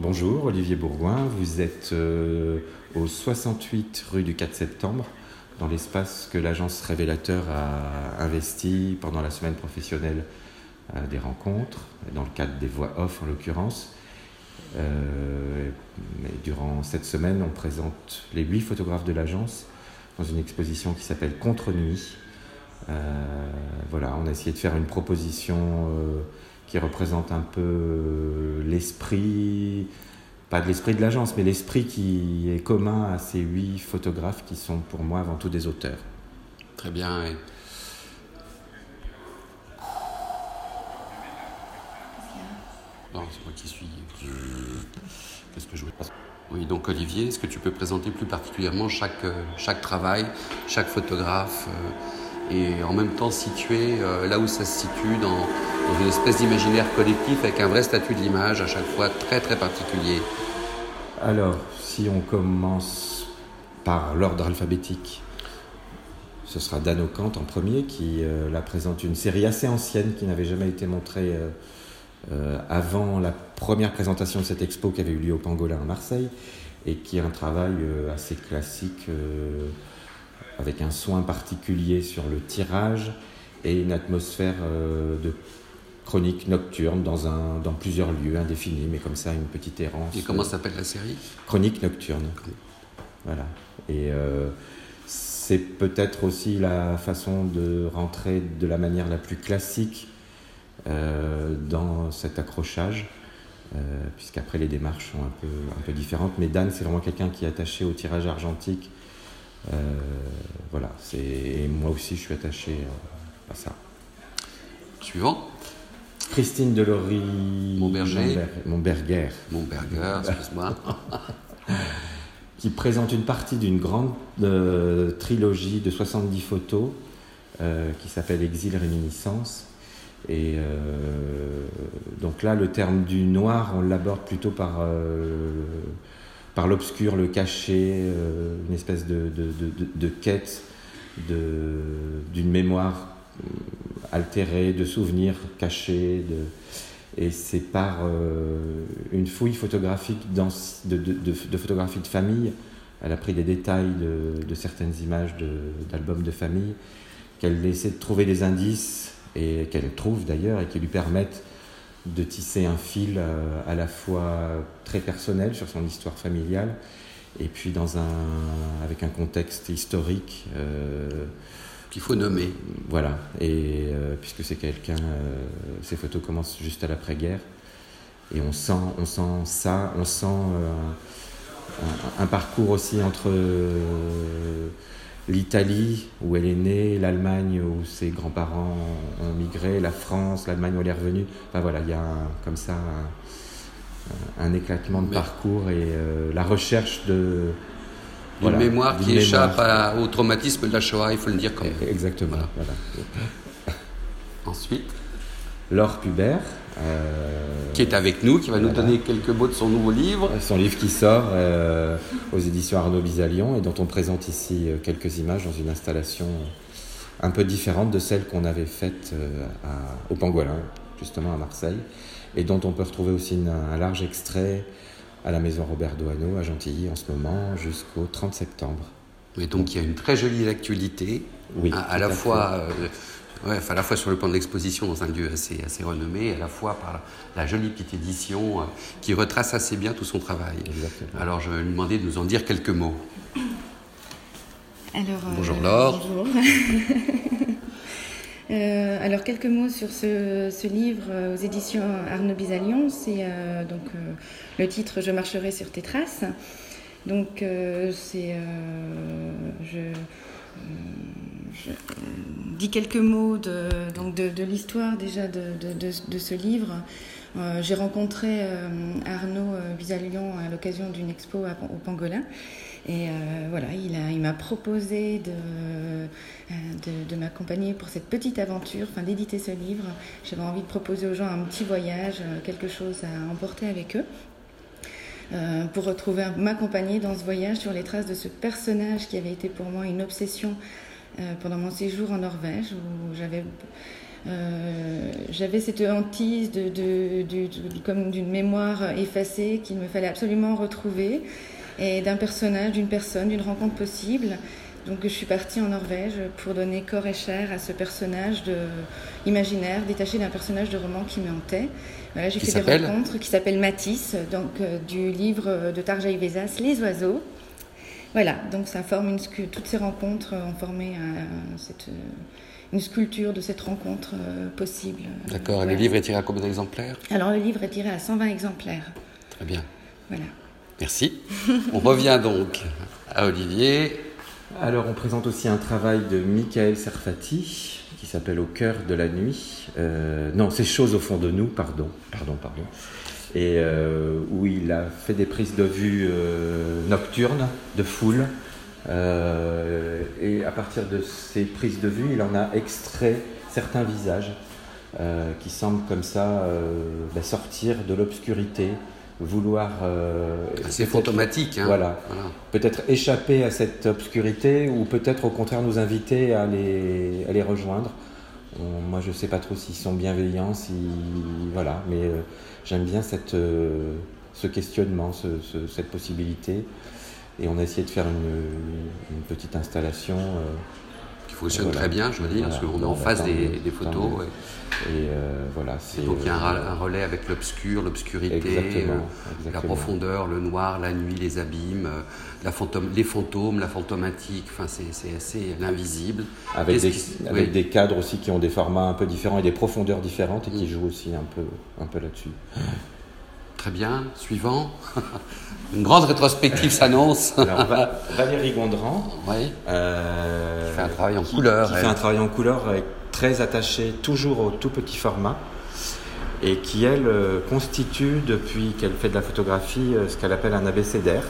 Bonjour, Olivier Bourgoin. Vous êtes euh, au 68 rue du 4 septembre, dans l'espace que l'agence Révélateur a investi pendant la semaine professionnelle euh, des rencontres, dans le cadre des voix off en l'occurrence. Euh, durant cette semaine, on présente les huit photographes de l'agence dans une exposition qui s'appelle Contre Nuit. voilà, on a essayé de faire une proposition qui représente un peu euh, l'esprit, pas de l'esprit de l'agence, mais l'esprit qui est commun à ces huit photographes qui sont pour moi avant tout des auteurs. Très bien. Non, c'est moi qui suis. Qu'est-ce que je voulais Oui, donc Olivier, est-ce que tu peux présenter plus particulièrement chaque, euh, chaque travail, chaque photographe euh, et en même temps situé euh, là où ça se situe dans, une espèce d'imaginaire collectif avec un vrai statut de l'image à chaque fois très très particulier. Alors, si on commence par l'ordre alphabétique, ce sera Dan O'Kant en premier qui euh, la présente une série assez ancienne qui n'avait jamais été montrée euh, avant la première présentation de cette expo qui avait eu lieu au Pangolin à Marseille et qui est un travail assez classique avec un soin particulier sur le tirage et une atmosphère euh, de chronique nocturne dans, un, dans plusieurs lieux indéfinis, mais comme ça, une petite errance. Et comment s'appelle la série? Chronique nocturne. Voilà. Et euh, c'est peut-être aussi la façon de rentrer de la manière la plus classique euh, dans cet accrochage, puisqu'après les démarches sont un peu, un peu différentes. Mais Dan, c'est vraiment quelqu'un qui est attaché au tirage argentique euh, voilà, c'est moi aussi je suis attaché euh, à ça. Suivant. Christine Delory Montberger. Montberger. Montberger, excuse-moi. qui présente une partie d'une grande euh, trilogie de 70 photos qui s'appelle Exil Réminiscence. Et donc là, le terme du noir, on l'aborde plutôt par par l'obscur, le caché, euh, une espèce de, de, de, de quête d'une mémoire euh, altérée, de souvenirs cachés. Et c'est par euh, une fouille photographique dans, de, photographie de famille. Elle a pris des détails de, certaines images d'albums de, famille, qu'elle essaie de trouver des indices, et qu'elle trouve d'ailleurs, et qui lui permettent de tisser un fil euh, à la fois très personnel sur son histoire familiale et puis dans un, avec un contexte historique. Euh, Qu'il faut nommer. Voilà, et euh, puisque c'est quelqu'un, ces photos commencent juste à l'après-guerre, et on sent, on sent ça, on sent un, parcours aussi entre l'Italie où elle est née, l'Allemagne où ses grands-parents ont migré, la France, l'Allemagne où elle est revenue. Enfin voilà, il y a comme ça un, éclatement de parcours et euh, la recherche de. Une mémoire qui échappe au traumatisme de la Shoah, il faut le dire comme Exactement. Voilà. Ensuite. Laure Pubert. Euh, qui est avec nous, qui va nous donner quelques mots de son nouveau livre. Son livre qui sort euh, aux éditions Arnaud Bisalion et dont on présente ici euh, quelques images dans une installation un peu différente de celle qu'on avait faite au Pangolin, justement à Marseille, et dont on peut retrouver aussi un large extrait à la maison Robert Doisneau à Gentilly en ce moment jusqu'au 30 septembre. Et donc il y a une très jolie actualité, oui, à, la fois Ouais, à la fois sur le plan de l'exposition dans un lieu assez, assez renommé, à la fois par la, jolie petite édition euh, qui retrace assez bien tout son travail. Alors je vais lui demander de nous en dire quelques mots. Alors, euh, bonjour Laure. Bonjour. Euh, alors quelques mots sur ce, ce, livre aux éditions Arnaud Bisalion. C'est donc le titre Je marcherai sur tes traces. Donc c'est je je dis quelques mots de, de, l'histoire déjà de, de, ce livre. Euh, j'ai rencontré euh, Arnaud Bisalion à l'occasion d'une expo au Pangolin. Et euh, voilà, il m'a il proposé de, m'accompagner pour cette petite aventure, enfin d'éditer ce livre. J'avais envie de proposer aux gens un petit voyage, quelque chose à emporter avec eux. pour retrouver m'accompagner dans ce voyage sur les traces de ce personnage qui avait été pour moi une obsession euh, pendant mon séjour en Norvège où j'avais J'avais cette hantise de, de, comme d'une mémoire effacée qu'il me fallait absolument retrouver, et d'un personnage, d'une personne, d'une rencontre possible. Donc je suis partie en Norvège pour donner corps et chair à ce personnage de, imaginaire, détaché d'un personnage de roman qui me hantait. Voilà, j'ai fait des rencontres qui s'appellent Matisse, donc euh, du livre de Tarjay Vezas, Les oiseaux. Voilà, donc ça forme une toutes ces rencontres ont formé cette, une sculpture de cette rencontre euh, possible. D'accord, et le livre est tiré à combien d'exemplaires? Alors le livre est tiré à 120 exemplaires. Très bien. Voilà. Merci. On revient donc à Olivier. Alors, on présente aussi un travail de Michael Serfati qui s'appelle Au cœur de la nuit. Euh, non, c'est Choses au fond de nous, pardon, pardon, pardon. Et euh, où il a fait des prises de vue euh, nocturnes, de foule. et à partir de ces prises de vue, il en a extrait certains visages qui semblent comme ça bah, sortir de l'obscurité, vouloir. Euh, c'est fantomatique. Hein. Voilà. Peut-être échapper à cette obscurité ou peut-être au contraire nous inviter à les, à les rejoindre. Moi, je ne sais pas trop s'ils sont bienveillants, si, voilà, mais euh, j'aime bien cette, euh, ce questionnement, ce, cette possibilité. Et on a essayé de faire une, une petite installation fonctionne très bien, je veux dire, parce qu'on est en face des, des, photos. Et euh, voilà, Donc il y a euh, un, relais avec l'obscur, l'obscurité, euh, la profondeur, le noir, la nuit, les abîmes, la fantôme, les fantômes, la fantomatique, enfin c'est assez l'invisible. Avec, des, avec des, cadres aussi qui ont des formats un peu différents et des profondeurs différentes et qui mm. jouent aussi un peu, un peu là-dessus. Très bien, suivant. Une grande rétrospective s'annonce. Valérie Gondran. Oui. Euh, qui fait un travail en couleur. Qui fait un travail en couleur très attaché toujours au tout petit format et qui, elle, euh, constitue, depuis qu'elle fait de la photographie, euh, ce qu'elle appelle un abécédaire,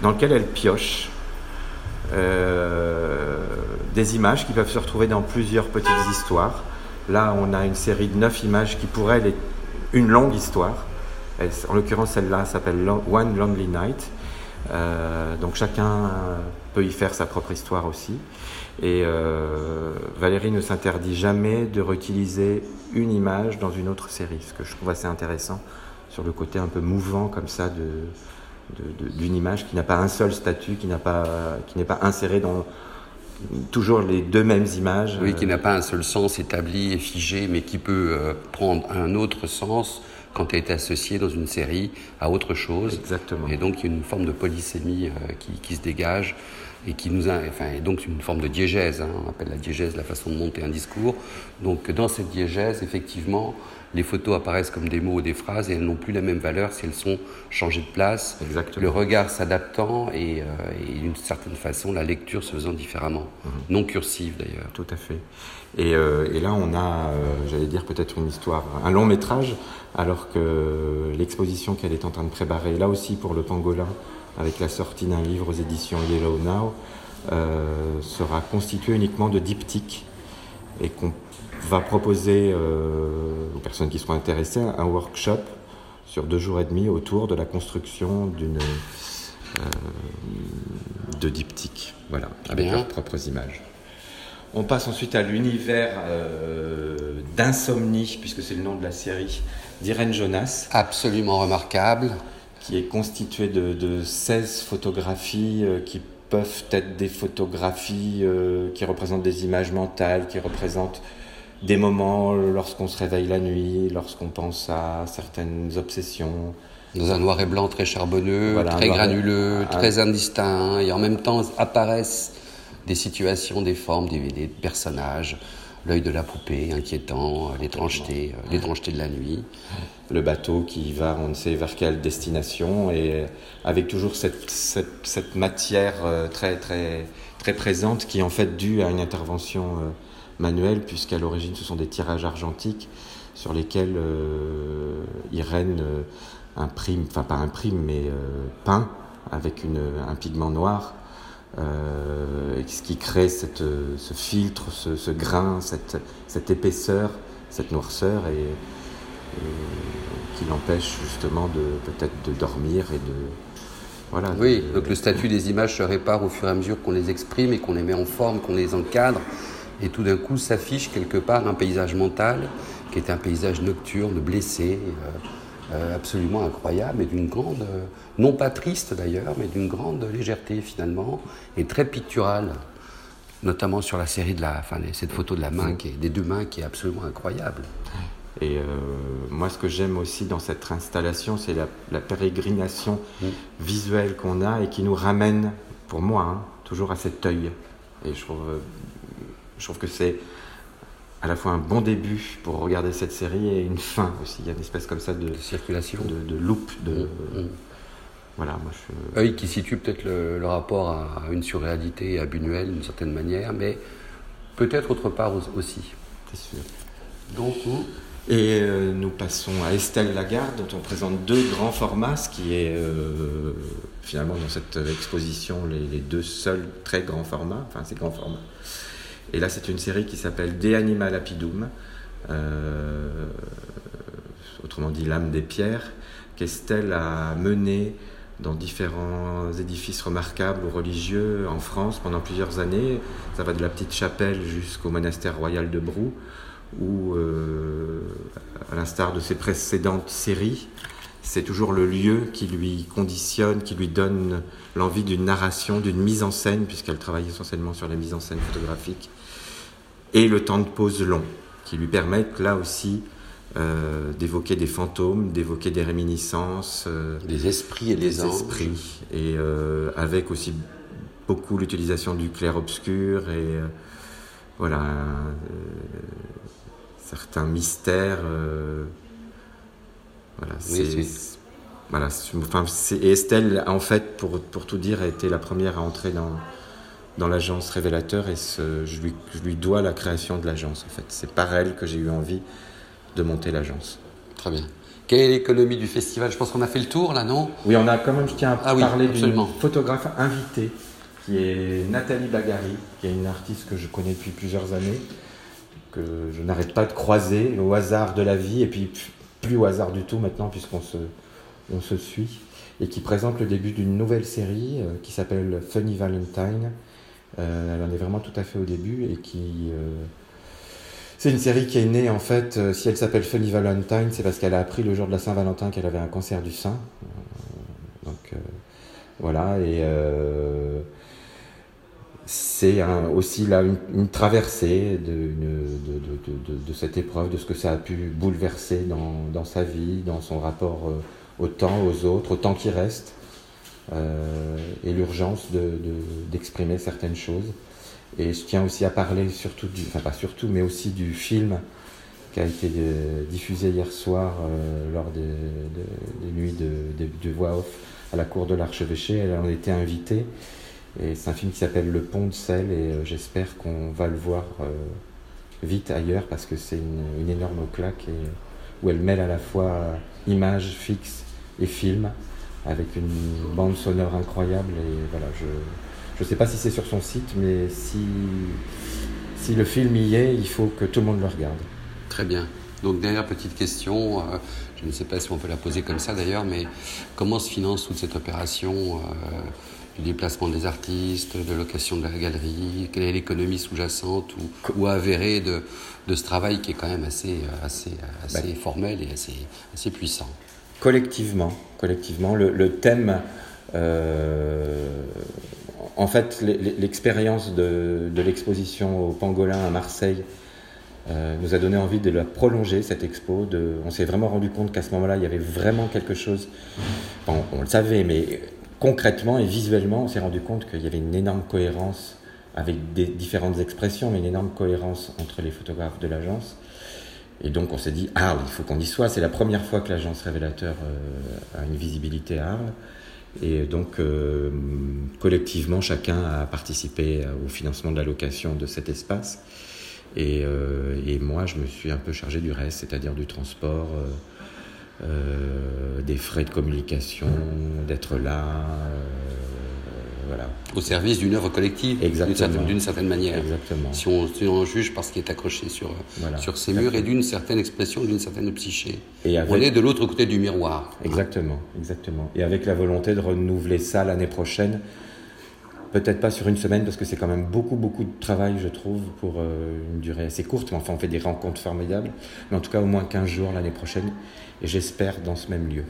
dans lequel elle pioche des images qui peuvent se retrouver dans plusieurs petites histoires. Là, on a une série de neuf images qui, pour elle, est une longue histoire en l'occurrence, celle-là s'appelle One Lonely Night. Euh, donc chacun peut y faire sa propre histoire aussi. Et euh, Valérie ne s'interdit jamais de réutiliser une image dans une autre série, ce que je trouve assez intéressant sur le côté un peu mouvant comme ça de, d'une image qui n'a pas un seul statut, qui n'a pas qui n'est pas inséré dans toujours les deux mêmes images. Oui, qui n'a pas un seul sens établi et figé, mais qui peut euh, prendre un autre sens quand elle est associée dans une série à autre chose. Exactement. Et donc il y a une forme de polysémie euh, qui, qui, se dégage et qui nous a, enfin, et donc une forme de diégèse. Hein. on appelle la diégèse la façon de monter un discours. Donc dans cette diégèse, effectivement, les photos apparaissent comme des mots ou des phrases et elles n'ont plus la même valeur si elles sont changées de place. Exactement. Le regard s'adaptant et, euh, d'une certaine façon la lecture se faisant différemment, mhm. non cursive d'ailleurs. Tout à fait. Et, euh, et là, on a, euh, j'allais dire peut-être une histoire, un long métrage, alors que l'exposition qu'elle est en train de préparer, là aussi pour le pangolin, avec la sortie d'un livre aux éditions Yellow Now, sera constituée uniquement de diptyques et qu'on va proposer euh, aux personnes qui seront intéressées un workshop sur deux jours et demi autour de la construction d'une euh, de diptyque, voilà, avec leurs propres images. On passe ensuite à l'univers euh, d'insomnie, puisque c'est le nom de la série, d'Irène Jonas. Absolument remarquable. Qui est constitué de, de 16 photographies qui peuvent être des photographies qui représentent des images mentales, qui représentent des moments lorsqu'on se réveille la nuit, lorsqu'on pense à certaines obsessions. Dans un noir et blanc très charbonneux, très granuleux, très indistinct, et en même temps apparaissent des situations, des formes, des, personnages, l'œil de la poupée inquiétant, l'étrangeté, euh, l'étrangeté de la nuit. Le bateau qui va, on ne sait vers quelle destination, et avec toujours cette, cette, cette matière euh, très, très, très présente qui est en fait due à une intervention euh, manuel, puisqu'à l'origine ce sont des tirages argentiques sur lesquels euh, Irène euh, imprime, enfin pas imprime, mais euh, peint avec un pigment noir, ce qui crée ce filtre, ce, grain, cette, cette, épaisseur, cette noirceur, et, qui l'empêche justement de peut-être de dormir et de voilà. Oui, donc le statut des images se répare au fur et à mesure qu'on les exprime et qu'on les met en forme, qu'on les encadre et tout d'un coup s'affiche quelque part un paysage mental qui est un paysage nocturne, blessé, euh, euh, absolument incroyable, et d'une grande, euh, non pas triste d'ailleurs, mais d'une grande légèreté finalement, et très picturale, notamment sur la série de la, enfin, cette photo de la main, qui est, des deux mains, qui est absolument incroyable. Et moi, ce que j'aime aussi dans cette installation, c'est la, pérégrination mm. visuelle qu'on a et qui nous ramène, pour moi, hein, toujours à cet œil. Et je trouve, je trouve que c'est à la fois un bon début pour regarder cette série et une fin aussi. Il y a une espèce comme ça de, circulation, de, de loop, de mm, mm. voilà. Moi, je... œil qui situe peut-être le, rapport à une surréalité à Buñuel d'une certaine manière, mais peut-être autre part aussi. C'est sûr. Donc et euh, nous passons à Estelle Lagarde, dont on présente deux grands formats, ce qui est euh, finalement dans cette exposition les, les, deux seuls très grands formats, enfin ces grands formats. Et là, c'est une série qui s'appelle De Anima Lapidum, euh, autrement dit l'âme des pierres, qu'Estelle a menée dans différents édifices remarquables ou religieux en France pendant plusieurs années. Ça va de la petite chapelle jusqu'au monastère royal de Brou, où, euh, à l'instar de ses précédentes séries, c'est toujours le lieu qui lui conditionne, qui lui donne l'envie d'une narration, d'une mise en scène, puisqu'elle travaille essentiellement sur les mises en scène photographiques, et le temps de pause long, qui lui permettent là aussi euh, d'évoquer des fantômes, d'évoquer des réminiscences. Euh, des esprits et des, esprits. Et euh, avec aussi beaucoup l'utilisation du clair-obscur et voilà, certains mystères. Voilà, c'est. Voilà, enfin, et Estelle, en fait, pour, pour tout dire, a été la première à entrer dans, dans l'agence Révélateur et ce, je, lui, je, lui, dois la création de l'agence en fait. C'est par elle que j'ai eu envie de monter l'agence. Très bien. Quelle est l'économie du festival? Je pense qu'on a fait le tour là, non? Oui, on a quand même, je tiens à ah parler d'une photographe invitée qui est Nathalie Bagari, qui est une artiste que je connais depuis plusieurs années, que je n'arrête pas de croiser au hasard de la vie et puis au hasard du tout maintenant puisqu'on se, on se suit et qui présente le début d'une nouvelle série euh, qui s'appelle Funny Valentine euh, elle en est vraiment tout à fait au début et qui. Euh, c'est une série qui est née en fait, si elle s'appelle Funny Valentine, c'est parce qu'elle a appris le jour de la Saint-Valentin qu'elle avait un cancer du sein. donc voilà, et c'est aussi là une, traversée de, cette épreuve, de ce que ça a pu bouleverser dans, sa vie, dans son rapport au temps, aux autres, au temps qui reste. Euh, et l'urgence d'exprimer de, certaines choses. Et je tiens aussi à parler surtout, du, enfin pas surtout, mais aussi du film qui a été euh, diffusé hier soir euh, lors des, nuits de, voix off à la cour de l'archevêché. Elle en était invitée. Et c'est un film qui s'appelle Le Pont de Sel et j'espère qu'on va le voir vite ailleurs parce que c'est une, énorme claque et, où elle mêle à la fois images fixes et film avec une bande sonore incroyable. Et voilà, je ne sais pas si c'est sur son site, mais si, si le film y est, il faut que tout le monde le regarde. Très bien. Donc dernière petite question, euh, je ne sais pas si on peut la poser comme ça d'ailleurs, mais comment se finance toute cette opération euh, déplacement des artistes, de location de la galerie Quelle est l'économie sous-jacente ou, avérée de, de, ce travail qui est quand même assez, assez, assez bah. formel et assez, assez puissant collectivement. collectivement. Le, thème, euh, en fait, l'expérience de, l'exposition au Pangolin à Marseille euh, nous a donné envie de la prolonger, cette expo. De, on s'est vraiment rendu compte qu'à ce moment-là, il y avait vraiment quelque chose. on le savait, mais concrètement et visuellement, on s'est rendu compte qu'il y avait une énorme cohérence avec des différentes expressions, mais une énorme cohérence entre les photographes de l'agence et donc on s'est dit, Arles, il faut qu'on y soit. C'est la première fois que l'agence Révélateur euh, a une visibilité à Arles. Et donc euh, collectivement, chacun a participé au financement de la location de cet espace. Et, euh, et moi, je me suis un peu chargé du reste, c'est-à-dire du transport, des frais de communication, d'être là au service d'une œuvre collective, d'une certaine, manière. Exactement. Si on, juge par ce qui est accroché sur, sur ces murs et d'une certaine expression, d'une certaine psyché. Et On est de l'autre côté du miroir. Exactement, exactement. Et avec la volonté de renouveler ça l'année prochaine Peut-être pas sur une semaine parce que c'est quand même beaucoup, beaucoup de travail, je trouve, pour euh, une durée assez courte. Mais enfin, on fait des rencontres formidables. Mais en tout cas, au moins 15 jours l'année prochaine. Et j'espère dans ce même lieu.